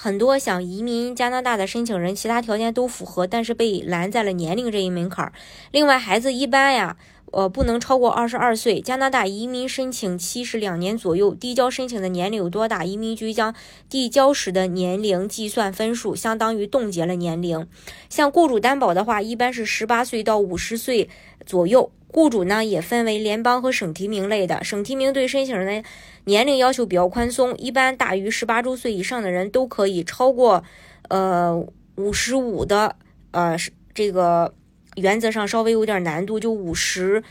很多想移民加拿大的申请人，其他条件都符合，但是被拦在了年龄这一门槛儿。另外，孩子一般呀，呃，不能超过二十二岁。加拿大移民申请期是两年左右，递交申请的年龄有多大？移民局将递交时的年龄计算分数，相当于冻结了年龄。像雇主担保的话，一般是十八岁到五十岁左右。雇主呢也分为联邦和省提名类的，省提名对申请人的年龄要求比较宽松，一般大于十八周岁以上的人都可以，超过呃五十五的呃这个原则上稍微有点难度，就五十。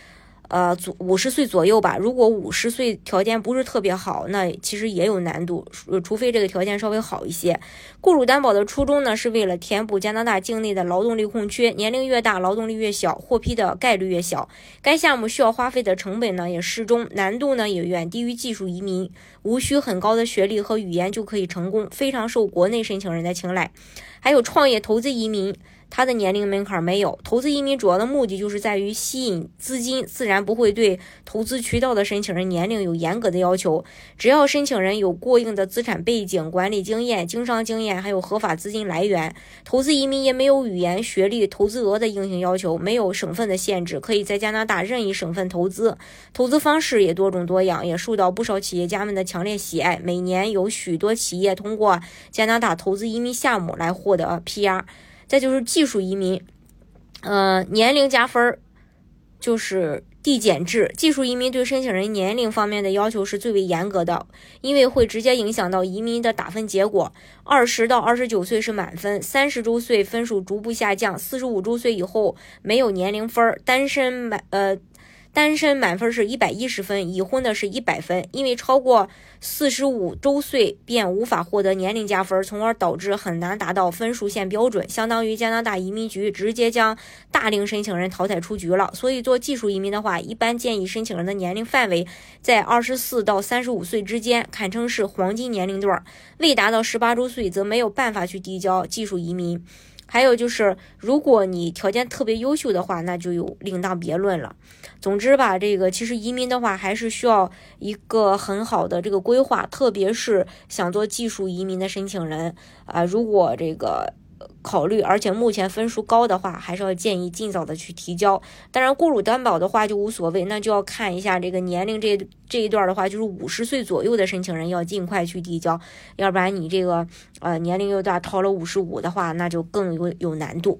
呃，左五十岁左右吧。如果五十岁条件不是特别好，那其实也有难度，除非这个条件稍微好一些。雇主担保的初衷呢，是为了填补加拿大境内的劳动力空缺。年龄越大，劳动力越小，获批的概率越小。该项目需要花费的成本呢也适中，难度呢也远低于技术移民，无需很高的学历和语言就可以成功，非常受国内申请人的青睐。还有创业投资移民。他的年龄门槛没有，投资移民主要的目的就是在于吸引资金，自然不会对投资渠道的申请人年龄有严格的要求。只要申请人有过硬的资产背景、管理经验、经商经验，还有合法资金来源，投资移民也没有语言、学历、投资额的硬性要求，没有省份的限制，可以在加拿大任意省份投资。投资方式也多种多样，也受到不少企业家们的强烈喜爱。每年有许多企业通过加拿大投资移民项目来获得 PR。再就是技术移民，呃，年龄加分儿就是递减制。技术移民对申请人年龄方面的要求是最为严格的，因为会直接影响到移民的打分结果。二十到二十九岁是满分，三十周岁分数逐步下降，四十五周岁以后没有年龄分儿。单身满呃。单身满分是一百一十分，已婚的是一百分。因为超过四十五周岁便无法获得年龄加分，从而导致很难达到分数线标准，相当于加拿大移民局直接将大龄申请人淘汰出局了。所以做技术移民的话，一般建议申请人的年龄范围在二十四到三十五岁之间，堪称是黄金年龄段。未达到十八周岁，则没有办法去递交技术移民。还有就是，如果你条件特别优秀的话，那就有另当别论了。总之吧，这个其实移民的话，还是需要一个很好的这个规划，特别是想做技术移民的申请人啊，如果这个。考虑，而且目前分数高的话，还是要建议尽早的去提交。当然，雇主担保的话就无所谓，那就要看一下这个年龄这这一段的话，就是五十岁左右的申请人要尽快去递交，要不然你这个呃年龄又大，掏了五十五的话，那就更有有难度。